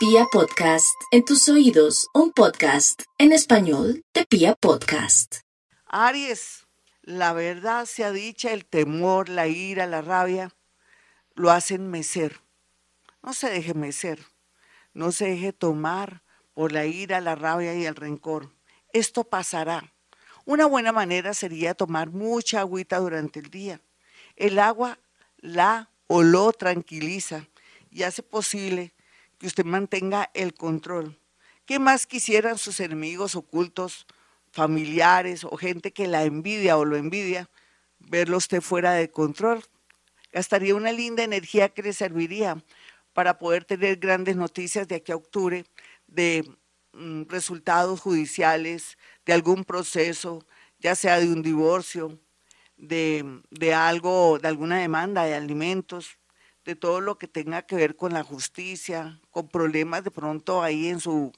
Pia Podcast, en tus oídos, un podcast en español de Pia Podcast. Aries, la verdad sea dicha, el temor, la ira, la rabia, lo hacen mecer. No se deje mecer, no se deje tomar por la ira, la rabia y el rencor. Esto pasará. Una buena manera sería tomar mucha agüita durante el día. El agua la o lo tranquiliza y hace posible que usted mantenga el control. ¿Qué más quisieran sus enemigos ocultos, familiares o gente que la envidia o lo envidia, verlo usted fuera de control? Gastaría una linda energía que le serviría para poder tener grandes noticias de aquí a octubre de mm, resultados judiciales, de algún proceso, ya sea de un divorcio, de, de algo, de alguna demanda de alimentos, de todo lo que tenga que ver con la justicia, con problemas de pronto ahí en su,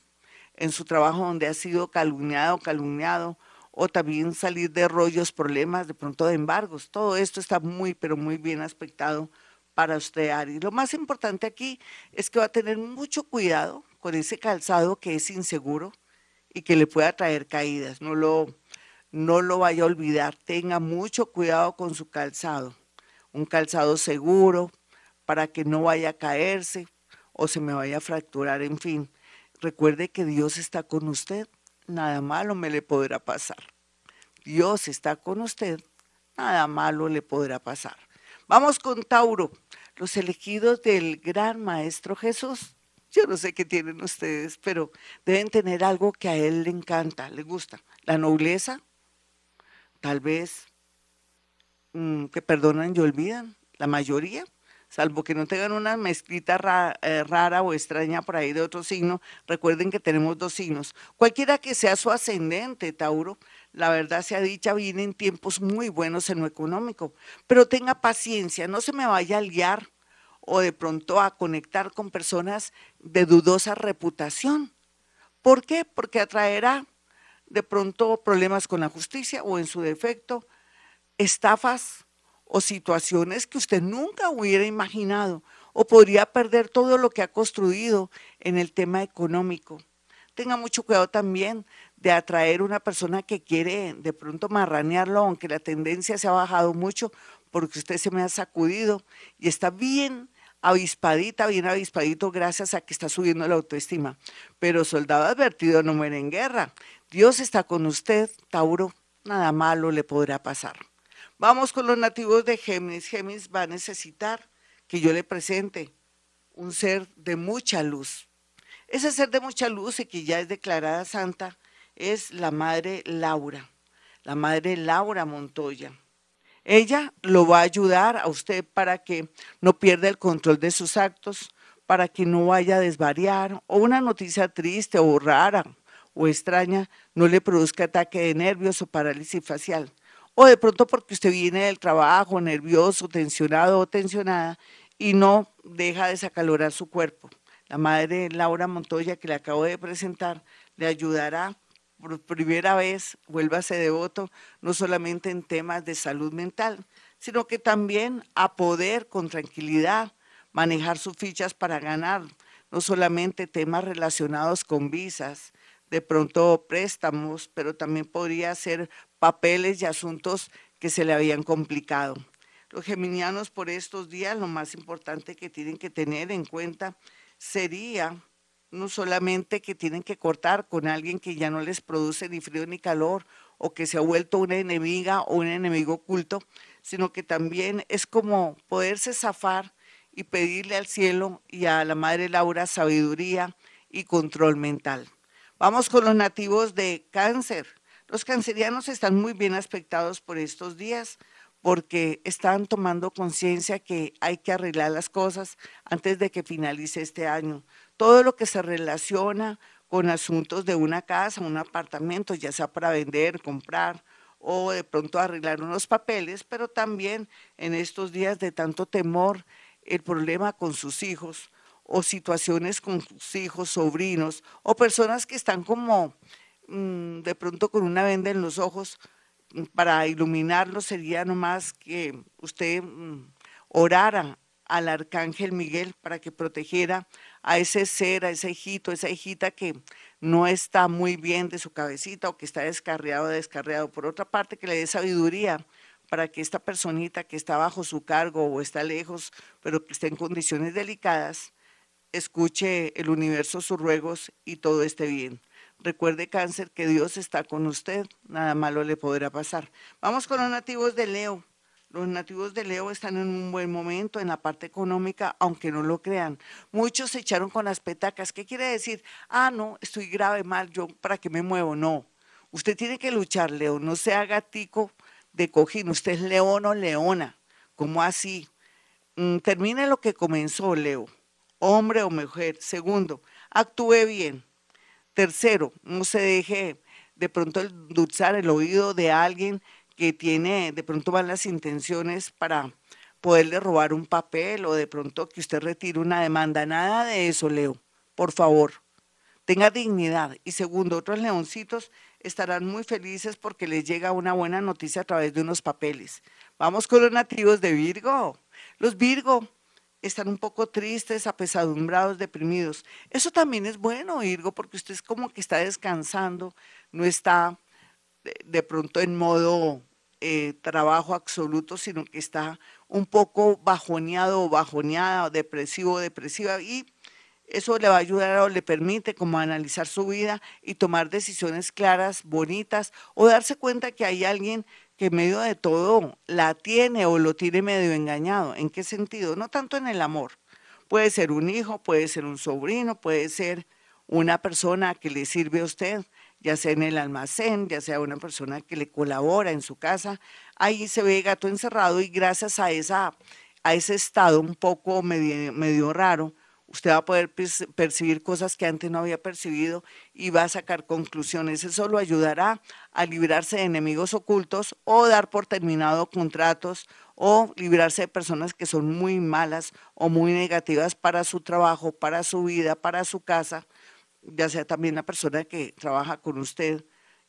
en su trabajo donde ha sido calumniado, calumniado, o también salir de rollos, problemas de pronto de embargos. Todo esto está muy, pero muy bien aspectado para usted, Ari. Lo más importante aquí es que va a tener mucho cuidado con ese calzado que es inseguro y que le pueda traer caídas. No lo, no lo vaya a olvidar. Tenga mucho cuidado con su calzado. Un calzado seguro para que no vaya a caerse o se me vaya a fracturar. En fin, recuerde que Dios está con usted. Nada malo me le podrá pasar. Dios está con usted. Nada malo le podrá pasar. Vamos con Tauro, los elegidos del gran Maestro Jesús. Yo no sé qué tienen ustedes, pero deben tener algo que a él le encanta, le gusta. La nobleza, tal vez mm, que perdonan y olvidan, la mayoría, salvo que no tengan una mezclita eh, rara o extraña por ahí de otro signo. Recuerden que tenemos dos signos. Cualquiera que sea su ascendente, Tauro, la verdad sea dicha, vienen tiempos muy buenos en lo económico, pero tenga paciencia, no se me vaya a liar o de pronto a conectar con personas de dudosa reputación. ¿Por qué? Porque atraerá de pronto problemas con la justicia o en su defecto estafas o situaciones que usted nunca hubiera imaginado o podría perder todo lo que ha construido en el tema económico. Tenga mucho cuidado también de atraer una persona que quiere de pronto marranearlo, aunque la tendencia se ha bajado mucho porque usted se me ha sacudido y está bien avispadita, bien avispadito gracias a que está subiendo la autoestima. Pero soldado advertido no muere en guerra. Dios está con usted, Tauro, nada malo le podrá pasar. Vamos con los nativos de Géminis. Géminis va a necesitar que yo le presente un ser de mucha luz. Ese ser de mucha luz y que ya es declarada santa es la madre Laura, la madre Laura Montoya. Ella lo va a ayudar a usted para que no pierda el control de sus actos, para que no vaya a desvariar o una noticia triste o rara o extraña no le produzca ataque de nervios o parálisis facial. O de pronto porque usted viene del trabajo nervioso, tensionado o tensionada y no deja de desacalorar su cuerpo. La madre Laura Montoya que le acabo de presentar le ayudará por primera vez, vuélvase devoto, no solamente en temas de salud mental, sino que también a poder con tranquilidad manejar sus fichas para ganar, no solamente temas relacionados con visas, de pronto préstamos, pero también podría ser papeles y asuntos que se le habían complicado. Los geminianos por estos días lo más importante que tienen que tener en cuenta sería no solamente que tienen que cortar con alguien que ya no les produce ni frío ni calor o que se ha vuelto una enemiga o un enemigo oculto, sino que también es como poderse zafar y pedirle al cielo y a la Madre Laura sabiduría y control mental. Vamos con los nativos de cáncer. Los cancerianos están muy bien aspectados por estos días porque están tomando conciencia que hay que arreglar las cosas antes de que finalice este año. Todo lo que se relaciona con asuntos de una casa, un apartamento, ya sea para vender, comprar o de pronto arreglar unos papeles, pero también en estos días de tanto temor, el problema con sus hijos o situaciones con sus hijos, sobrinos o personas que están como mm, de pronto con una venda en los ojos para iluminarlo sería nomás que usted mm, orara al arcángel Miguel para que protegiera a ese ser, a ese hijito, esa hijita que no está muy bien de su cabecita o que está descarriado descarriado. Por otra parte, que le dé sabiduría para que esta personita que está bajo su cargo o está lejos, pero que está en condiciones delicadas, escuche el universo sus ruegos y todo esté bien. Recuerde cáncer que Dios está con usted, nada malo le podrá pasar. Vamos con los nativos de Leo. Los nativos de Leo están en un buen momento en la parte económica, aunque no lo crean. Muchos se echaron con las petacas. ¿Qué quiere decir? Ah, no, estoy grave, mal, yo para qué me muevo. No, usted tiene que luchar, Leo. No sea gatico de cojín. Usted es león o leona. ¿Cómo así? Mm, termine lo que comenzó, Leo. Hombre o mujer. Segundo, actúe bien. Tercero, no se deje de pronto endulzar el oído de alguien que tiene de pronto malas intenciones para poderle robar un papel o de pronto que usted retire una demanda. Nada de eso, Leo, por favor. Tenga dignidad. Y segundo, otros leoncitos estarán muy felices porque les llega una buena noticia a través de unos papeles. Vamos con los nativos de Virgo. Los Virgo están un poco tristes, apesadumbrados, deprimidos. Eso también es bueno, Virgo, porque usted es como que está descansando, no está de, pronto en modo eh, trabajo absoluto, sino que está un poco bajoneado o bajoneada, depresivo o depresiva, y eso le va a ayudar o le permite como analizar su vida y tomar decisiones claras, bonitas, o darse cuenta que hay alguien que en medio de todo la tiene o lo tiene medio engañado. ¿En qué sentido? No tanto en el amor. Puede ser un hijo, puede ser un sobrino, puede ser una persona que le sirve a usted, ya sea en el almacén, ya sea una persona que le colabora en su casa, ahí se ve gato encerrado y gracias a, esa, a ese estado un poco medio, medio raro, usted va a poder percibir cosas que antes no había percibido y va a sacar conclusiones. Eso lo ayudará a librarse de enemigos ocultos o dar por terminado contratos o librarse de personas que son muy malas o muy negativas para su trabajo, para su vida, para su casa ya sea también la persona que trabaja con usted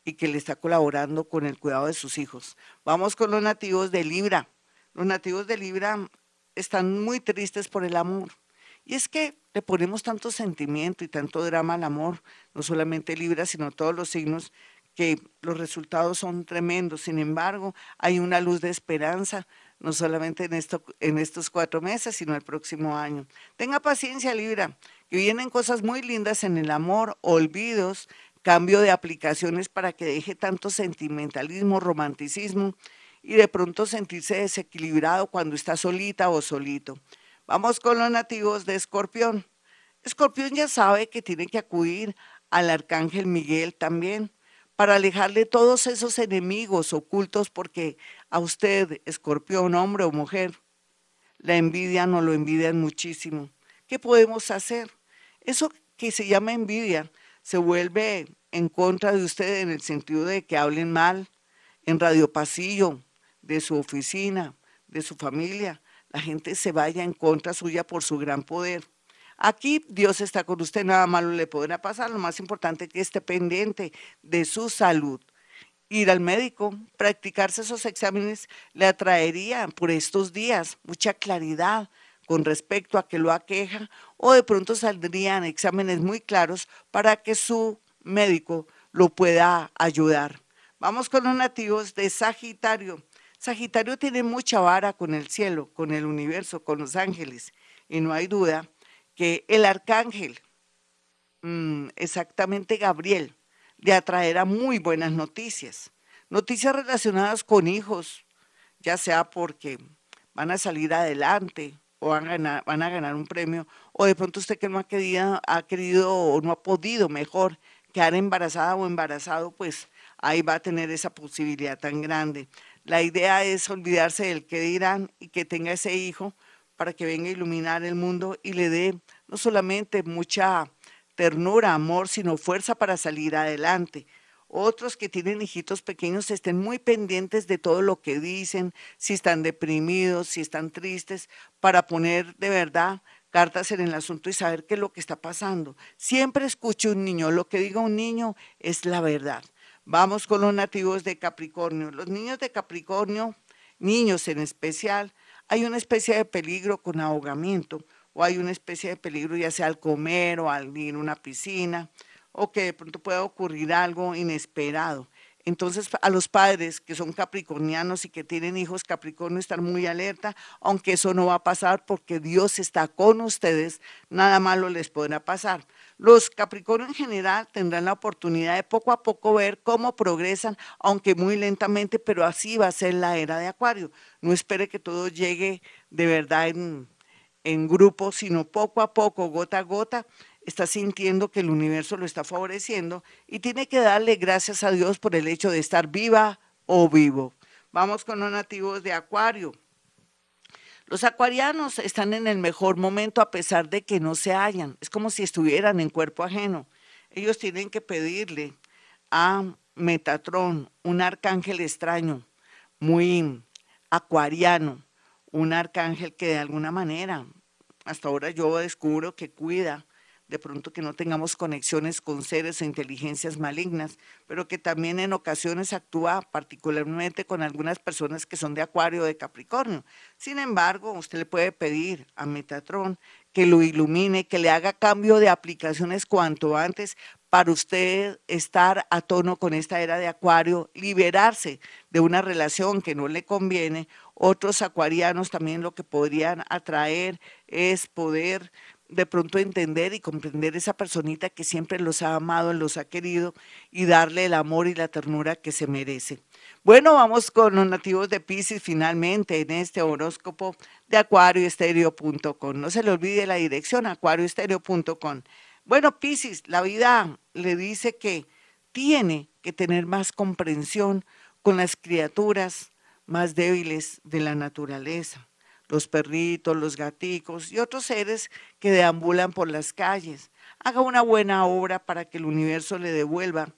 y que le está colaborando con el cuidado de sus hijos. Vamos con los nativos de Libra. Los nativos de Libra están muy tristes por el amor. Y es que le ponemos tanto sentimiento y tanto drama al amor, no solamente Libra, sino todos los signos, que los resultados son tremendos. Sin embargo, hay una luz de esperanza, no solamente en, esto, en estos cuatro meses, sino el próximo año. Tenga paciencia, Libra y vienen cosas muy lindas en el amor, olvidos, cambio de aplicaciones para que deje tanto sentimentalismo, romanticismo y de pronto sentirse desequilibrado cuando está solita o solito. Vamos con los nativos de Escorpión. Escorpión ya sabe que tiene que acudir al arcángel Miguel también para alejarle todos esos enemigos ocultos porque a usted, Escorpión, hombre o mujer, la envidia no lo envidian muchísimo. ¿Qué podemos hacer? Eso que se llama envidia se vuelve en contra de usted en el sentido de que hablen mal en radio pasillo, de su oficina, de su familia. La gente se vaya en contra suya por su gran poder. Aquí Dios está con usted, nada malo le podrá pasar. Lo más importante es que esté pendiente de su salud. Ir al médico, practicarse esos exámenes le atraería por estos días mucha claridad, con respecto a que lo aqueja o de pronto saldrían exámenes muy claros para que su médico lo pueda ayudar. Vamos con los nativos de Sagitario. Sagitario tiene mucha vara con el cielo, con el universo, con los ángeles y no hay duda que el arcángel, mm, exactamente Gabriel, le atraerá muy buenas noticias. Noticias relacionadas con hijos, ya sea porque van a salir adelante o van a, ganar, van a ganar un premio, o de pronto usted que no ha querido, ha querido o no ha podido mejor quedar embarazada o embarazado, pues ahí va a tener esa posibilidad tan grande. La idea es olvidarse del que dirán y que tenga ese hijo para que venga a iluminar el mundo y le dé no solamente mucha ternura, amor, sino fuerza para salir adelante otros que tienen hijitos pequeños estén muy pendientes de todo lo que dicen, si están deprimidos, si están tristes, para poner de verdad cartas en el asunto y saber qué es lo que está pasando. Siempre escuche un niño, lo que diga un niño es la verdad. Vamos con los nativos de Capricornio. Los niños de Capricornio, niños en especial, hay una especie de peligro con ahogamiento o hay una especie de peligro ya sea al comer o al ir a una piscina o que de pronto pueda ocurrir algo inesperado. Entonces, a los padres que son capricornianos y que tienen hijos capricornio, estar muy alerta, aunque eso no va a pasar porque Dios está con ustedes, nada malo les podrá pasar. Los capricornios en general tendrán la oportunidad de poco a poco ver cómo progresan, aunque muy lentamente, pero así va a ser la era de Acuario. No espere que todo llegue de verdad en, en grupo, sino poco a poco, gota a gota, está sintiendo que el universo lo está favoreciendo y tiene que darle gracias a Dios por el hecho de estar viva o vivo. Vamos con los nativos de Acuario. Los acuarianos están en el mejor momento a pesar de que no se hallan. Es como si estuvieran en cuerpo ajeno. Ellos tienen que pedirle a Metatrón, un arcángel extraño, muy acuariano, un arcángel que de alguna manera, hasta ahora yo descubro que cuida de pronto que no tengamos conexiones con seres o inteligencias malignas, pero que también en ocasiones actúa particularmente con algunas personas que son de Acuario o de Capricornio. Sin embargo, usted le puede pedir a Metatron que lo ilumine, que le haga cambio de aplicaciones cuanto antes para usted estar a tono con esta era de Acuario, liberarse de una relación que no le conviene. Otros acuarianos también lo que podrían atraer es poder de pronto entender y comprender esa personita que siempre los ha amado, los ha querido y darle el amor y la ternura que se merece. Bueno, vamos con los nativos de Pisces finalmente en este horóscopo de acuarioestereo.com. No se le olvide la dirección acuarioestereo.com. Bueno, Pisces, la vida le dice que tiene que tener más comprensión con las criaturas más débiles de la naturaleza los perritos, los gaticos y otros seres que deambulan por las calles. Haga una buena obra para que el universo le devuelva,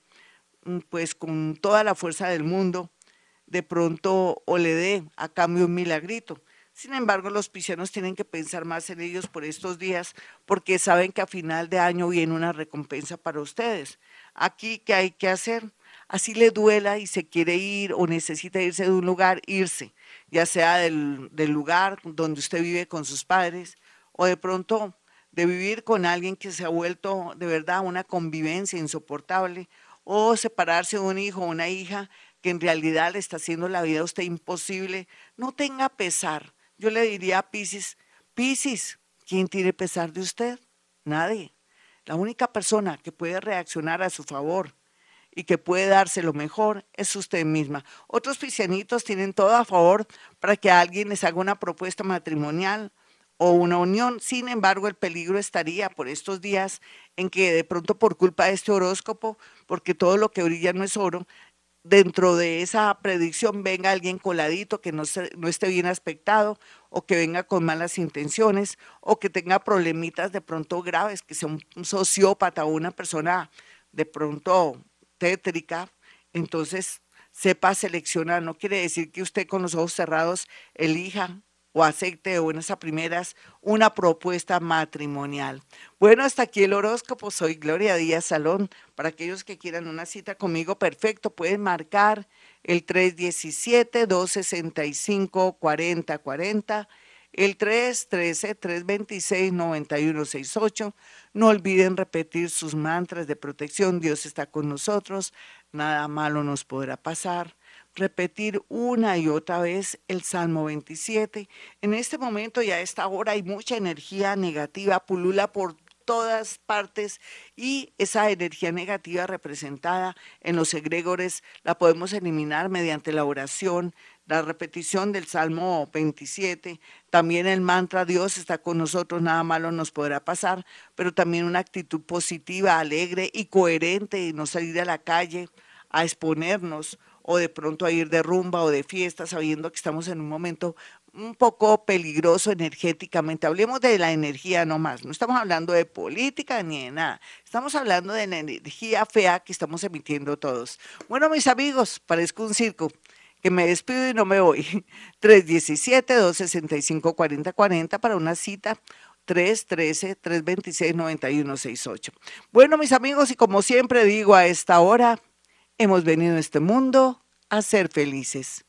mm, pues con toda la fuerza del mundo, de pronto o le dé a cambio un milagrito. Sin embargo, los piscianos tienen que pensar más en ellos por estos días porque saben que a final de año viene una recompensa para ustedes. Aquí, ¿qué hay que hacer? Así le duela y se quiere ir o necesita irse de un lugar, irse ya sea del, lugar donde usted vive con sus padres o de pronto de vivir con alguien que se ha vuelto de verdad una convivencia insoportable o separarse de un hijo o una hija que en realidad le está haciendo la vida a usted imposible, no tenga pesar. Yo le diría a Piscis, Piscis, ¿quién tiene pesar de usted? Nadie. La única persona que puede reaccionar a su favor y que puede darse lo mejor es usted misma. Otros piscianitos tienen todo a favor para que alguien les haga una propuesta matrimonial o una unión. Sin embargo, el peligro estaría por estos días en que de pronto por culpa de este horóscopo, porque todo lo que brilla no es oro, dentro de esa predicción venga alguien coladito que no, no esté bien aspectado o que venga con malas intenciones o que tenga problemitas de pronto graves, que sea un sociópata o una persona de pronto tétrica, entonces sepa seleccionar. No quiere decir que usted con los ojos cerrados elija o acepte o en esas primeras una propuesta matrimonial. Bueno, hasta aquí el horóscopo. Soy Gloria Díaz Salón. Para aquellos que quieran una cita conmigo, perfecto, pueden marcar el 317-265-4040 el 313-326-9168. No olviden repetir sus mantras de protección. Dios está con nosotros, nada malo nos podrá pasar. Repetir una y otra vez el Salmo 27. En este momento y a esta hora hay mucha energía negativa, pulula por todas partes y esa energía negativa representada en los egregores la podemos eliminar mediante la oración, la repetición del Salmo 27, también el mantra Dios está con nosotros, nada malo nos podrá pasar, pero también una actitud positiva, alegre y coherente y no salir a la calle a exponernos o de pronto a ir de rumba o de fiesta sabiendo que estamos en un momento un poco peligroso energéticamente. Hablemos de la energía nomás, no estamos hablando de política ni de nada, estamos hablando de la energía fea que estamos emitiendo todos. Bueno, mis amigos, parezco un circo que me despido y no me voy. 317-265-4040 para una cita. 313-326-9168. Bueno, mis amigos, y como siempre digo a esta hora, hemos venido a este mundo a ser felices.